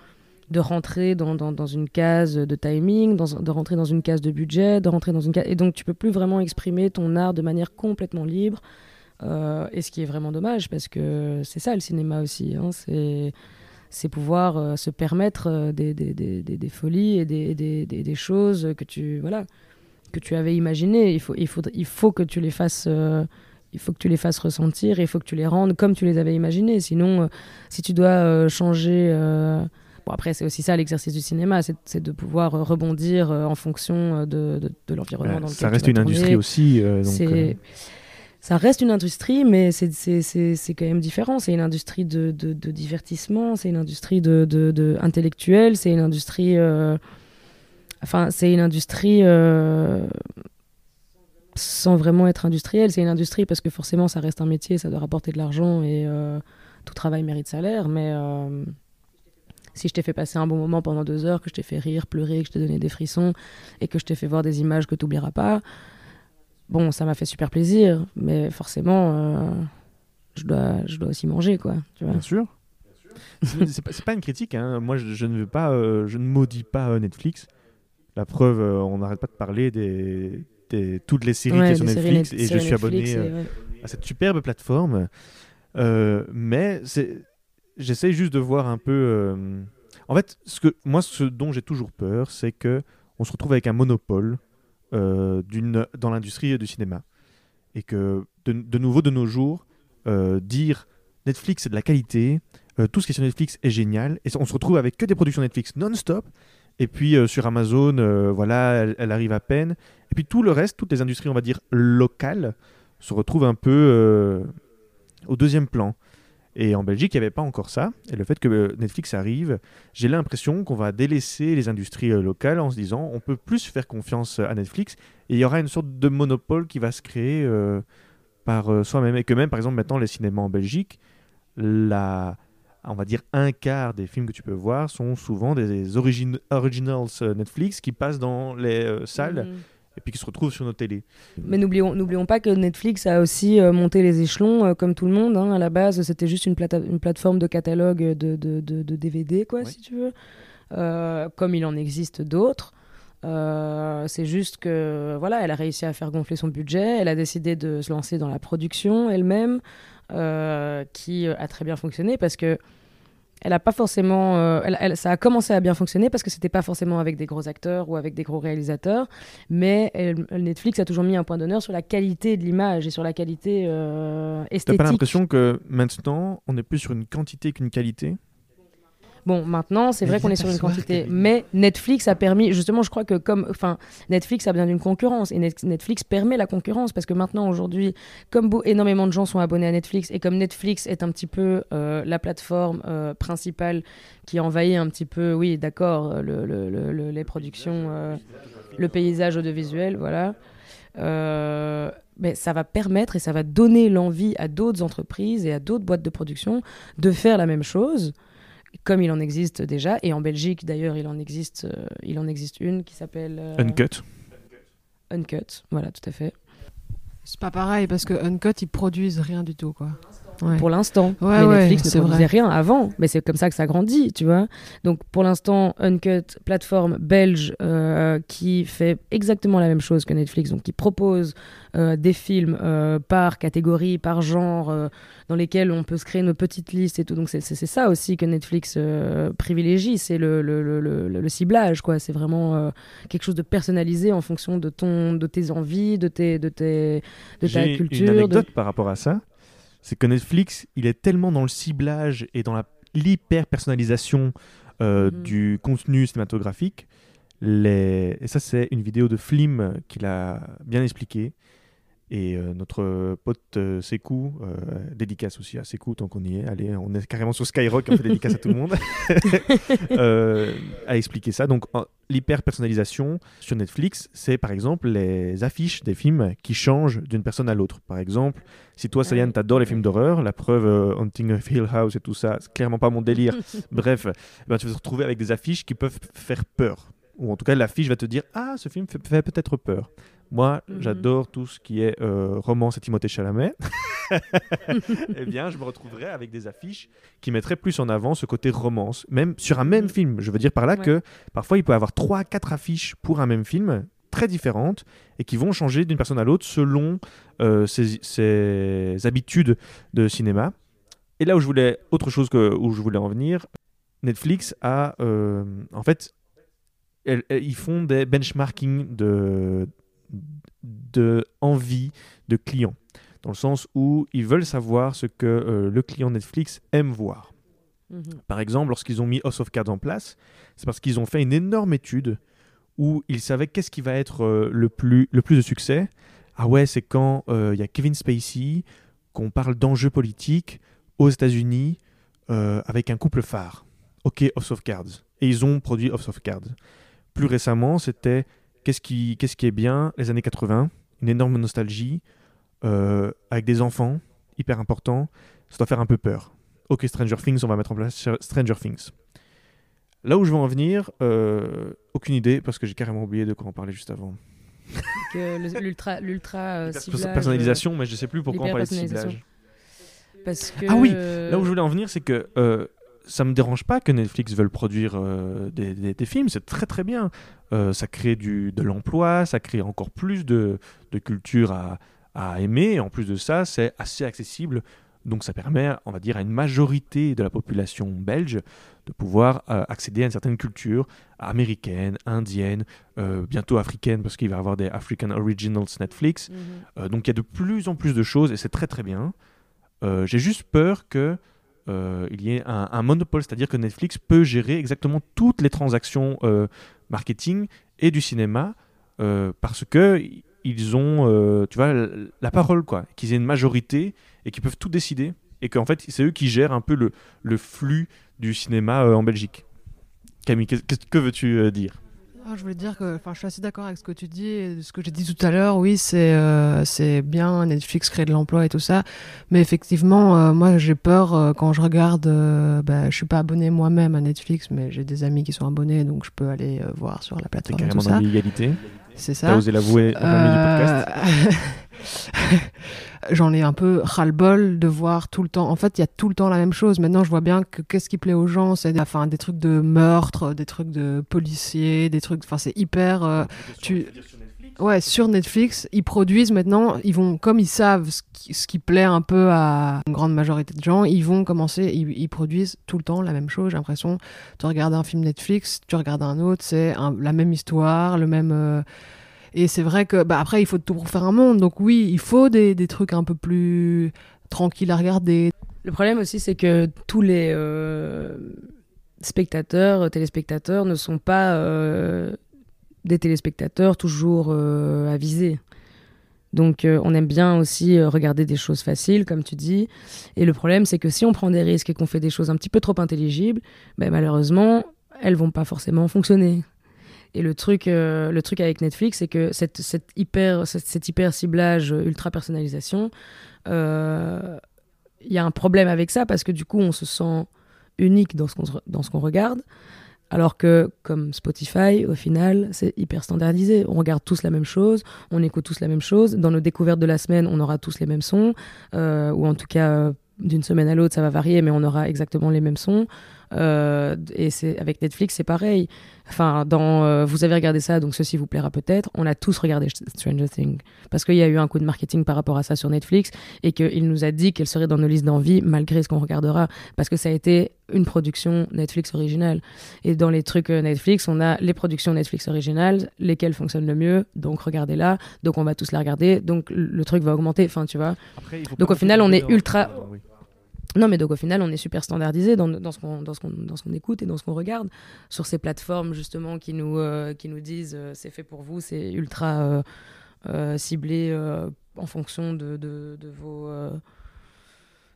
de rentrer dans, dans, dans une case de timing, dans, de rentrer dans une case de budget, de rentrer dans une case... Et donc, tu peux plus vraiment exprimer ton art de manière complètement libre. Euh, et ce qui est vraiment dommage, parce que c'est ça le cinéma aussi. hein, c'est c'est pouvoir euh, se permettre euh, des, des, des, des, folies et des, des, des, des choses que tu voilà que tu avais imaginées. Il faut, il faut, il faut que tu les fasses euh, il faut que tu les fasses ressentir et il faut que tu les rendes comme tu les avais imaginées. Sinon, euh, si tu dois changer, Bon, après, c'est aussi ça l'exercice du cinéma, c'est de pouvoir rebondir en fonction de, de, de l'environnement dans lequel ça tu reste vas une tourner. industrie aussi. donc, Ça reste une industrie, mais c'est- quand même différent. C'est une industrie de, de, divertissement, c'est une industrie de, de, intellectuelle, c'est une industrie. euh, Enfin, c'est une industrie euh, sans vraiment être industrielle. C'est une industrie parce que forcément, ça reste un métier, ça doit rapporter de l'argent et euh, tout travail mérite salaire. Mais si je t'ai fait passer un bon moment pendant deux heures, que je t'ai fait rire, pleurer, que je t'ai donné des frissons et que je t'ai fait voir des images que tu n'oublieras pas, bon, ça m'a fait super plaisir. Mais forcément, euh, je, dois, je dois aussi manger, quoi. Tu vois Bien sûr. C'est pas, pas une critique. hein. Moi, je, je ne veux pas, euh, je ne maudis pas euh, Netflix. La preuve, euh, on n'arrête pas de parler des, des- toutes les séries Ouais, qui sont sur Netflix net- et je suis Netflix abonné et euh, ouais. à cette superbe plateforme. Euh, mais c'est, j'essaye juste de voir un peu. euh, En fait, ce que moi, ce dont j'ai toujours peur, c'est que on se retrouve avec un monopole euh, dans l'industrie du cinéma et que de, nouveau de nos jours, euh, dire Netflix c'est de la qualité, euh, tout ce qui est sur Netflix est génial, et on se retrouve avec que des productions Netflix non-stop. Et puis euh, sur Amazon, euh, voilà, elle, arrive à peine. Et puis tout le reste, toutes les industries, on va dire locales, se retrouvent un peu euh, au deuxième plan. Et en Belgique, il n'y avait pas encore ça. Et le fait que euh, Netflix arrive, j'ai l'impression qu'on va délaisser les industries euh, locales en se disant on peut plus faire confiance à Netflix et il y aura une sorte de monopole qui va se créer euh, par euh, soi-même. Et que même, par exemple, maintenant, les cinémas en Belgique, on va dire un quart des films que tu peux voir sont souvent des origin- originals euh, Netflix qui passent dans les euh, salles Mhm. Et puis qui se retrouvent sur nos télés. Mais n'oublions, n'oublions pas que Netflix a aussi euh, monté les échelons, euh, comme tout le monde. hein. À la base, c'était juste une, plateforme de catalogue de, de, de- de DVD, quoi, Ouais. si tu veux. Euh, comme il en existe d'autres. Euh, c'est juste que voilà, elle a réussi à faire gonfler son budget. Elle a décidé de se lancer dans la production elle-même, euh, qui a très bien fonctionné parce que elle a pas forcément. euh, elle- elle- ça a commencé à bien fonctionner parce que c'était pas forcément avec des gros acteurs ou avec des gros réalisateurs, mais elle- Netflix a toujours mis un point d'honneur sur la qualité de l'image et sur la qualité euh, T'as esthétique. pas l'impression que maintenant, on est plus sur une quantité qu'une qualité? Bon, maintenant, c'est vrai qu'on est a sur une quantité, mais Netflix a permis, justement, je crois que comme, enfin, Netflix a besoin d'une concurrence et Net- Netflix permet la concurrence parce que maintenant, aujourd'hui, comme beau- énormément de gens sont abonnés à Netflix et comme Netflix est un petit peu euh, la plateforme euh, principale qui envahit un petit peu, oui, d'accord, euh, le, le- le- le- les productions, euh, le paysage audiovisuel, voilà. Euh, mais ça va permettre et ça va donner l'envie à d'autres entreprises et à d'autres boîtes de production de faire la même chose comme il en existe déjà, et en Belgique d'ailleurs il en existe, euh, il en existe une qui s'appelle euh, Uncut. Uncut, voilà tout à fait. C'est pas pareil parce que Uncut ils produisent rien du tout quoi. Ouais. Pour l'instant, Ouais, mais ouais, Netflix ne produisait vrai. rien avant, mais c'est comme ça que ça grandit, tu vois. Donc pour l'instant, Uncut, plateforme belge euh, qui fait exactement la même chose que Netflix, donc qui propose euh, des films euh, par catégorie, par genre, euh, dans lesquels on peut se créer nos petites listes et tout. Donc c'est ça aussi que Netflix euh, privilégie, c'est le, le, le, le- le ciblage, quoi. C'est vraiment euh, quelque chose de personnalisé en fonction de ton, de tes envies, de tes, de tes, de ta J'ai culture. une de- anecdote par rapport à ça. C'est que Netflix, il est tellement dans le ciblage et dans la l'hyper-personnalisation euh, Mhm. du contenu cinématographique. Les... Et ça, c'est une vidéo de Flim qu'il a bien expliqué. Et euh, notre pote euh, Sekou, euh, dédicace aussi à Sekou tant qu'on y est, allez, on est carrément sur Skyrock, on fait dédicace à tout le monde, euh, a expliqué ça. Donc l'hyper-personnalisation sur Netflix, c'est par exemple les affiches des films qui changent d'une personne à l'autre. Par exemple, si toi, Ah Sayan, oui. t'adores les films d'horreur, la preuve, euh, Haunting of Hill House et tout ça, c'est clairement pas mon délire. Bref, eh ben, tu vas te retrouver avec des affiches qui peuvent faire peur. Ou en tout cas, l'affiche va te dire Ah, ce film fait peut-être peur. Moi, Mhm. j'adore tout ce qui est euh, romance et Timothée Chalamet. eh bien, je me retrouverais avec des affiches qui mettraient plus en avant ce côté romance, même sur un même Mhm. film. Je veux dire par là Ouais. que parfois, il peut y avoir 3-4 affiches pour un même film, très différentes, et qui vont changer d'une personne à l'autre selon euh, ses, ses habitudes de cinéma. Et là où je voulais, autre chose que, où je voulais en venir, Netflix a, euh, en fait, elles- elles- ils font des benchmarking de, de envie de clients, dans le sens où ils veulent savoir ce que euh, le client Netflix aime voir. Mhm. Par exemple, lorsqu'ils ont mis House of Cards en place, c'est parce qu'ils ont fait une énorme étude où ils savaient qu'est-ce qui va être euh, le, plus, le plus de succès. Ah ouais, c'est quand euh, il y a Kevin Spacey, qu'on parle d'enjeux politiques aux États-Unis avec un couple phare. Ok, House of Cards. Et ils ont produit House of Cards. Plus récemment, c'était qu'est-ce qui, qu'est-ce qui est bien Les années 80, une énorme nostalgie, euh, avec des enfants, hyper important. Ça doit faire un peu peur. Ok, Stranger Things, on va mettre en place Stranger Things. Là où je veux en venir, euh, aucune idée, parce que j'ai carrément oublié de quoi on parlait juste avant. Que le- l'ultra, l'ultra euh, personnalisation, mais je sais plus pourquoi on parlait de ciblage. euh, Parce que Ah oui, euh, Là où je voulais en venir, c'est que euh, ça me dérange pas que Netflix veuille produire euh, des, des- des films, c'est très très bien. Euh, ça crée du, de l'emploi, ça crée encore plus de, de culture à, à aimer. Et en plus de ça, c'est assez accessible. Donc ça permet, on va dire, à une majorité de la population belge de pouvoir euh, accéder à une certaine culture américaine, indienne, euh, bientôt africaine, parce qu'il va y avoir des African Originals Netflix. mhm. Euh, donc il y a de plus en plus de choses et c'est très très bien. J'ai juste peur que il y ait un, un monopole, c'est-à-dire que Netflix peut gérer exactement toutes les transactions marketing et du cinéma euh, parce que ils ont, euh, tu vois, la parole quoi, qu'ils aient une majorité et qu'ils peuvent tout décider et qu'en fait c'est eux qui gèrent un peu le, flux du cinéma euh, en Belgique. Camille, que veux-tu dire? Ah, je voulais dire que enfin, je suis assez d'accord avec ce que tu dis et ce que j'ai dit tout à l'heure. Oui, c'est euh, c'est bien, Netflix crée de l'emploi et tout ça. Mais effectivement, euh, moi j'ai peur euh, quand je regarde. euh, bah, je suis pas abonné moi-même à Netflix, mais j'ai des amis qui sont abonnés, donc je peux aller euh, voir sur la T'es plateforme tout carrément dans l'illégalité. C'est T'as ça. osé l'avouer plein milieu du podcast. J'en ai un peu ras-le-bol de voir tout le temps. En fait, il y a tout le temps la même chose. Maintenant, je vois bien que qu'est-ce qui plaît aux gens, c'est des, enfin, des trucs de meurtre, des trucs de policiers, des trucs. Enfin, c'est hyper. euh, tu- Ouais, sur Netflix, ils produisent maintenant, ils vont, comme ils savent ce qui, ce qui plaît un peu à une grande majorité de gens, ils vont commencer, ils, ils produisent tout le temps la même chose. J'ai l'impression, tu regardes un film Netflix, tu regardes un autre, c'est la même histoire, le même. euh, et c'est vrai que, bah, après, il faut tout pour faire un monde. Donc, oui, il faut des, des trucs un peu plus tranquilles à regarder. Le problème aussi, c'est que tous les euh, spectateurs, téléspectateurs ne sont pas euh, des téléspectateurs toujours euh, avisés. Donc on aime bien aussi regarder des choses faciles, comme tu dis. Et le problème, c'est que si on prend des risques et qu'on fait des choses un petit peu trop intelligibles, ben, malheureusement, elles vont pas forcément fonctionner. Et le truc, euh, le truc avec Netflix, c'est que cette, hyper, cet hyper ciblage, euh, ultra personnalisation, euh, il y a un problème avec ça parce que du coup, on se sent unique dans ce qu'on dans ce qu'on regarde. Alors que, comme Spotify, au final, c'est hyper standardisé. On regarde tous la même chose, on écoute tous la même chose. Dans nos découvertes de la semaine, on aura tous les mêmes sons. ou en tout cas, d'une semaine à l'autre, ça va varier, mais on aura exactement les mêmes sons. Euh, et c'est avec Netflix, c'est pareil. Enfin, dans euh, vous avez regardé ça, donc ceci vous plaira peut-être. On a tous regardé Stranger Things parce qu'il y a eu un coup de marketing par rapport à ça sur Netflix et qu'il nous a dit qu'elle serait dans nos listes d'envie malgré ce qu'on regardera parce que ça a été une production Netflix originale. Et dans les trucs euh, Netflix, on a les productions Netflix originales, lesquelles fonctionnent le mieux, donc regardez-la, donc on va tous la regarder, donc le truc va augmenter. Enfin, tu vois. Après, Donc, au final, on est ultra- oui. Non, mais donc au final, on est super standardisé dans, ce qu'on écoute et dans ce qu'on regarde sur ces plateformes justement qui nous euh, disent euh, c'est fait pour vous, c'est ultra euh, ciblé en fonction de,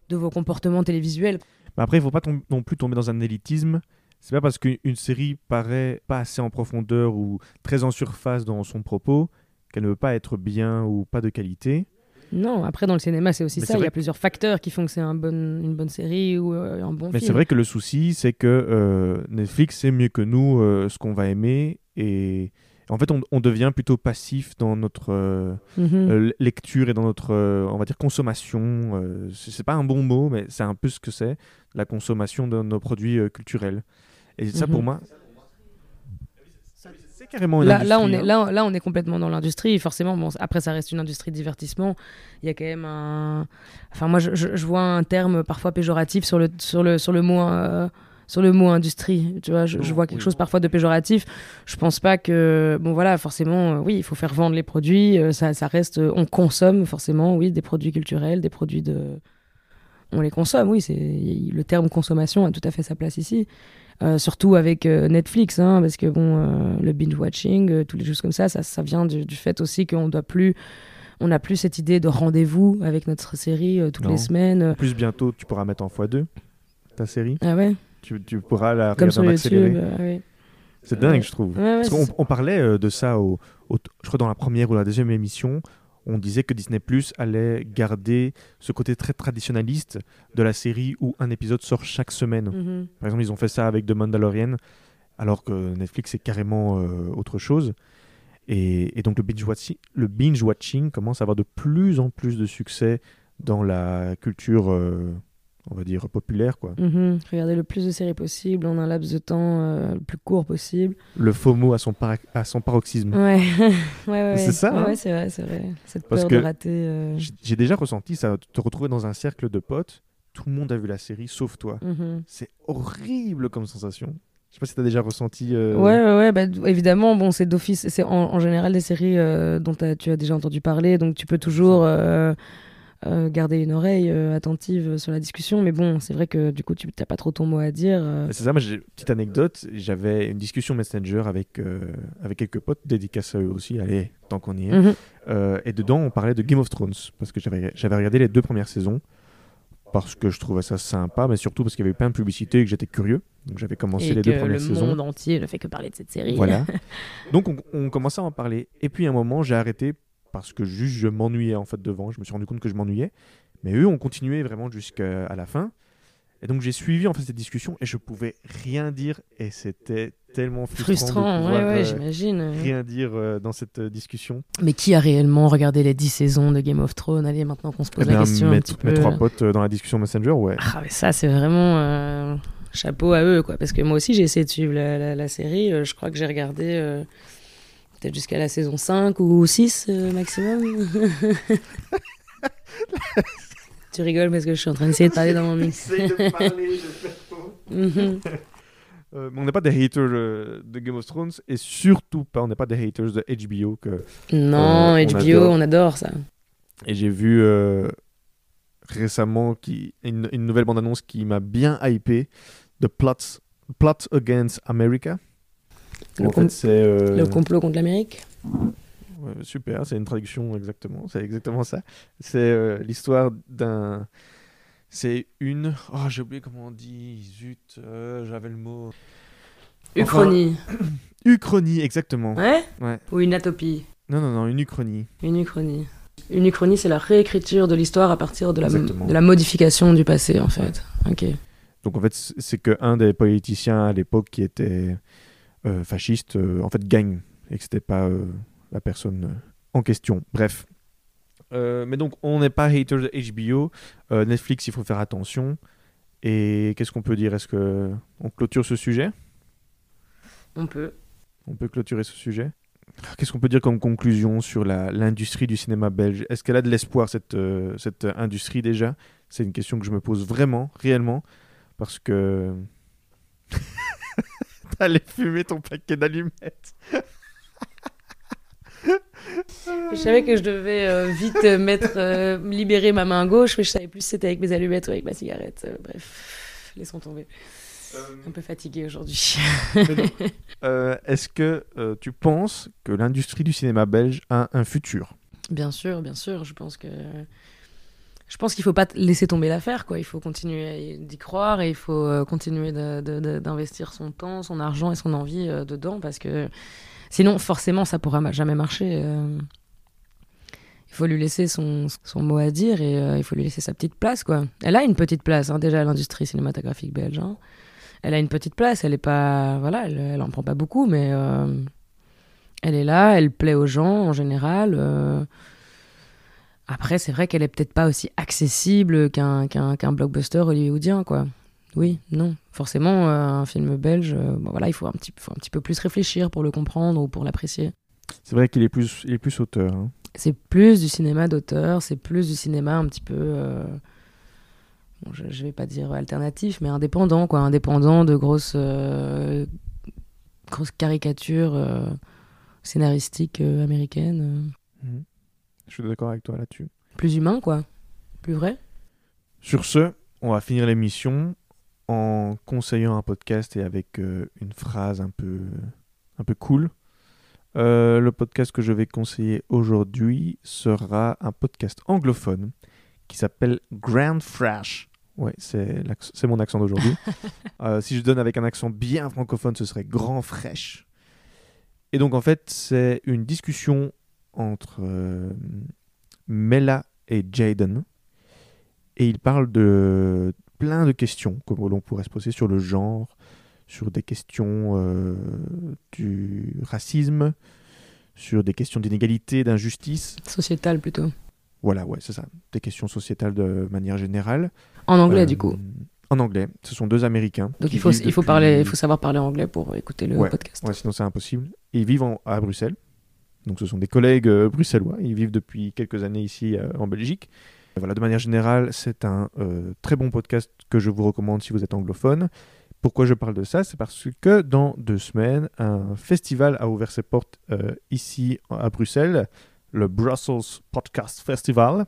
vos comportements télévisuels. Mais après, il faut pas non plus tomber dans un élitisme. C'est pas parce qu'une série paraît pas assez en profondeur ou très en surface dans son propos qu'elle ne veut pas être bien ou pas de qualité. Non, après dans le cinéma, c'est aussi Mais ça. Il y a plusieurs facteurs qui font que c'est un bon, une bonne série ou euh, un bon Mais film. c'est vrai que le souci, c'est que euh, Netflix sait mieux que nous euh, ce qu'on va aimer et en fait, on, on devient plutôt passif dans notre Mhm. lecture et dans notre, on va dire, consommation. C'est pas un bon mot, mais c'est un peu ce que c'est, la consommation de nos produits culturels. Et ça, Mhm. pour moi, carrément une Là, là, on est, hein. là, là, on est complètement dans l'industrie. Forcément, bon, après, ça reste une industrie de divertissement. Il y a quand même un. Enfin, moi, je, vois un terme parfois péjoratif sur le, sur le, sur le mot. euh, sur le mot industrie, tu vois, je, je vois quelque Oui. chose parfois de péjoratif. Je pense pas que, bon voilà, forcément, euh, oui, il faut faire vendre les produits. euh, ça, ça reste, on consomme forcément, oui, des produits culturels, des produits de, on les consomme, oui. C'est le terme consommation a tout à fait sa place ici. Euh, surtout avec euh, Netflix, hein, parce que bon, euh, le binge watching, toutes les choses comme ça, ça, ça vient du, du fait aussi qu'on doit plus, on n'a plus cette idée de rendez-vous avec notre série toutes Non. les semaines. En plus, bientôt, tu pourras mettre en x2 ta série. Ah ouais, Tu, tu pourras la comme regarder sur en accéléré. ouais. C'est dingue, je trouve. Ouais, ouais, Parce c'est qu'on on parlait de ça, au, au- je crois dans la première ou la deuxième émission, on disait que Disney Plus allait garder ce côté très traditionnaliste de la série où un épisode sort chaque semaine. Mhm. Par exemple, ils ont fait ça avec The Mandalorian, alors que Netflix c'est carrément euh, autre chose. Et, et donc le binge, watching, le binge watching commence à avoir de plus en plus de succès dans la culture, euh, on va dire, populaire. Quoi. Mhm. Regarder le plus de séries possible en un laps de temps euh, le plus court possible. Le FOMO à son, para- à son paroxysme. Ouais, ouais, ouais. C'est ça, Ouais, hein c'est vrai, c'est vrai. Cette Parce peur que de rater. euh, J'ai déjà ressenti ça, te retrouver dans un cercle de potes, tout le monde a vu la série sauf toi. mhm. C'est horrible comme sensation. Je sais pas si t'as déjà ressenti. euh, Ouais, ouais, ouais, bah, évidemment, bon, c'est d'office, c'est en, en général des séries euh, dont tu as déjà entendu parler, donc tu peux toujours euh, garder une oreille euh, attentive sur la discussion, mais bon, c'est vrai que du coup, tu n'as pas trop ton mot à dire. euh. C'est ça, moi j'ai petite anecdote, j'avais une discussion Messenger avec, avec quelques potes, dédicace à eux aussi, allez, tant qu'on y est. Mhm. Et dedans on parlait de Game of Thrones, parce que j'avais regardé les deux premières saisons, parce que je trouvais ça sympa, mais surtout parce qu'il y avait plein de publicité et que j'étais curieux. Donc j'avais commencé Et les que deux premières le saisons. monde entier ne fait que parler de cette série. Voilà. Donc on, on commençait à en parler. Et puis à un moment, j'ai arrêté parce que juste je m'ennuyais en fait devant. Je me suis rendu compte que je m'ennuyais. Mais eux ont continué vraiment jusqu'à la fin. Et donc j'ai suivi en fait cette discussion et je pouvais rien dire et c'était tellement frustrant, de Frustrant, pouvoir, ouais, ouais, euh, j'imagine. rien dire euh, dans cette euh, discussion. Mais qui a réellement regardé les 10 saisons de Game of Thrones? Allez, maintenant qu'on se pose Eh la bien, question mes, un petit mes peu. trois potes euh, dans la discussion Messenger, ouais. Ah, mais ça, c'est vraiment chapeau à eux, quoi. Parce que moi aussi, j'ai essayé de suivre la, la- la série. Je crois que j'ai regardé peut-être jusqu'à la saison 5 ou 6 euh, maximum. tu rigoles parce que je suis en train d'essayer de parler dans mon mix. Mhm. Euh, mais on n'est pas des haters euh, de Game of Thrones et surtout pas, on n'est pas des haters de HBO que non, Euh, on HBO, adore. on adore ça. Et j'ai vu euh, récemment qui, une, une nouvelle bande-annonce qui m'a bien hypé, The Plots, Plot Against America. Le en com- fait, c'est... euh, Le complot contre l'Amérique. ouais, super, c'est une traduction exactement, c'est exactement ça. C'est euh, l'histoire d'un... C'est une... Oh, j'ai oublié comment on dit, zut, euh, j'avais le mot... Uchronie. Uchronie, exactement. Ouais Ouais. Ou une atopie. Non, non, non, une uchronie. Une uchronie. Une uchronie, c'est la réécriture de l'histoire à partir de la, Exactement. de la modification du passé, en fait. Ok. Donc en fait, c'est qu'un des politiciens à l'époque qui était fasciste, euh, en fait, gagne et que c'était pas euh, la personne euh, en question. Bref. Euh, mais donc, on n'est pas hater de HBO. Euh, Netflix, il faut faire attention. Et qu'est-ce qu'on peut dire? Est-ce que on clôture ce sujet? On peut. On peut clôturer ce sujet? Qu'est-ce qu'on peut dire comme conclusion sur l'industrie du cinéma belge? Est-ce qu'elle a de l'espoir, cette, euh, cette industrie déjà? C'est une question que je me pose vraiment, réellement, parce que... T'allais fumer ton paquet d'allumettes. Je savais que je devais euh, vite euh, mettre, euh, libérer ma main gauche, mais je savais plus si c'était avec mes allumettes ou avec ma cigarette. Euh, bref, laissons tomber. Un peu fatigué aujourd'hui. Euh, Est-ce que euh, tu penses que l'industrie du cinéma belge a un futur? Bien sûr, bien sûr. Je pense que je pense qu'il faut pas laisser tomber l'affaire, quoi. Il faut continuer d'y croire et il faut euh, continuer d'investir son temps, son argent et son envie euh, dedans, parce que sinon, forcément, ça pourra ma- jamais marcher. euh. Il faut lui laisser son, mot à dire et il faut lui laisser sa petite place, quoi. Elle a une petite place, hein, déjà, l'industrie cinématographique belge. hein. Elle a une petite place. Elle est pas, voilà, elle, en prend pas beaucoup, mais elle est là. Elle plaît aux gens en général. Après, c'est vrai qu'elle est peut-être pas aussi accessible qu'un qu'un qu'un blockbuster hollywoodien, quoi. Oui, non. Forcément, euh, un film belge, euh, bon, voilà, il faut un, petit, faut un petit peu plus réfléchir pour le comprendre ou pour l'apprécier. C'est vrai qu'il est plus, il est plus auteur. hein. C'est plus du cinéma d'auteur, c'est plus du cinéma un petit peu. euh, bon, je, je vais pas dire alternatif, mais indépendant, quoi. Indépendant de grosses, euh, grosses caricatures euh, scénaristiques américaines. euh. Je suis d'accord avec toi là-dessus. Plus humain, quoi. Plus vrai. Sur ce, on va finir l'émission en conseillant un podcast et avec euh, une phrase un peu, un peu cool. Euh, le podcast que je vais conseiller aujourd'hui sera un podcast anglophone qui s'appelle Grand Fresh. Ouais, c'est mon accent d'aujourd'hui. Euh, si je donne avec un accent bien francophone, ce serait Grand Fresh. Et donc en fait, c'est une discussion entre euh, Mela et Jaden. Et ils parlent de plein de questions que l'on pourrait se poser sur le genre, sur des questions euh, du racisme, sur des questions d'inégalité, d'injustice. Sociétal plutôt. Voilà, ouais, c'est ça. Des questions sociétales de manière générale. En anglais, Euh, du coup. En anglais. Ce sont deux Américains. Donc il faut, il, faut parler, il faut savoir parler anglais pour écouter le Ouais, podcast. Ouais, sinon c'est impossible. Et ils vivent en- à Bruxelles. Donc ce sont des collègues euh, bruxellois. Ils vivent depuis quelques années ici euh, en Belgique. Voilà, de manière générale, c'est un euh, très bon podcast que je vous recommande si vous êtes anglophone. Pourquoi je parle de ça? C'est parce que dans deux semaines, un festival a ouvert ses portes euh, ici à Bruxelles, le Brussels Podcast Festival.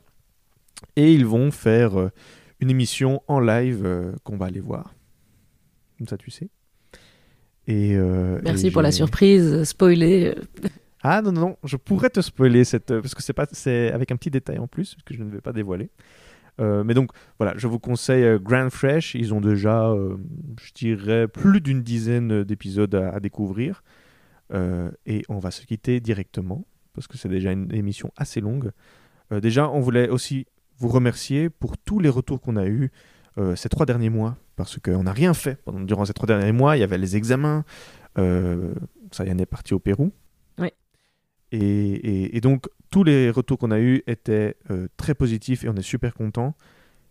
Et ils vont faire euh, une émission en live euh, qu'on va aller voir. Comme ça, tu sais. Et, Merci et pour la surprise, spoiler. Ah non, non, non, je pourrais te spoiler cette. euh, parce que c'est pas, c'est avec un petit détail en plus, que je ne vais pas dévoiler. Euh, mais donc, voilà, je vous conseille euh, Grand Fresh. Ils ont déjà, je dirais, plus d'une dizaine d'épisodes à, découvrir. Et on va se quitter directement, parce que c'est déjà une émission assez longue. Déjà, on voulait aussi vous remercier pour tous les retours qu'on a eus ces trois derniers mois, parce qu'on n'a rien fait pendant, durant ces trois derniers mois. Il y avait les examens. Euh, Sayan est parti au Pérou. Et, et- et donc, tous les retours qu'on a eus étaient euh, très positifs et on est super contents.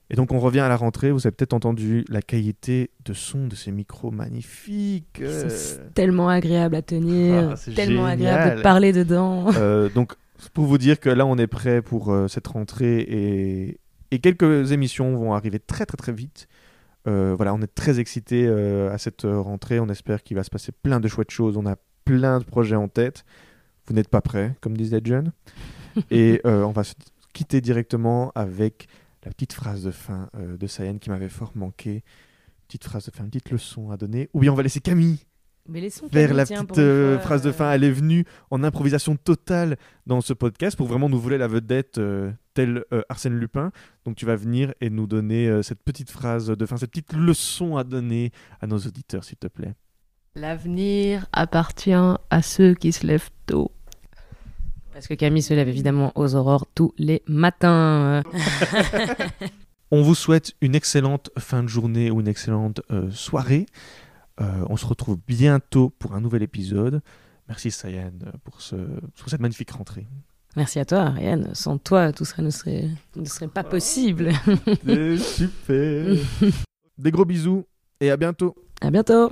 Et donc, on revient à la rentrée. Vous avez peut-être entendu la qualité de son de ces micros magnifiques. euh, C'est tellement agréable à tenir, Ah, tellement agréable de parler dedans. Euh, donc, pour vous dire que là, on est prêt pour euh, cette rentrée et, et quelques émissions vont arriver très, très, très vite. Euh, voilà, on est très excités euh, à cette rentrée. On espère qu'il va se passer plein de chouettes choses. On a plein de projets en tête. Vous n'êtes pas prêts, comme disait John. et euh, on va se quitter directement avec la petite phrase de fin euh, de Sayan qui m'avait fort manqué. Petite phrase de fin, une petite leçon à donner. Ou bien on va laisser Camille Mais laissons vers Camille, la tiens, petite euh, fois, phrase de fin. Elle est venue en improvisation totale dans ce podcast pour vraiment nous voler la vedette euh, tel euh, Arsène Lupin. Donc tu vas venir et nous donner euh, cette petite phrase de fin, cette petite leçon à donner à nos auditeurs, s'il te plaît. L'avenir appartient à ceux qui se lèvent tôt. Parce que Camille se lève évidemment aux aurores tous les matins. On vous souhaite une excellente fin de journée ou une excellente euh, soirée. Euh, on se retrouve bientôt pour un nouvel épisode. Merci Sayan euh, pour, ce, pour cette magnifique rentrée. Merci à toi, Ariane. Sans toi, tout ça ne serait, ne serait pas possible. C'est super. Des gros bisous et à bientôt. À bientôt.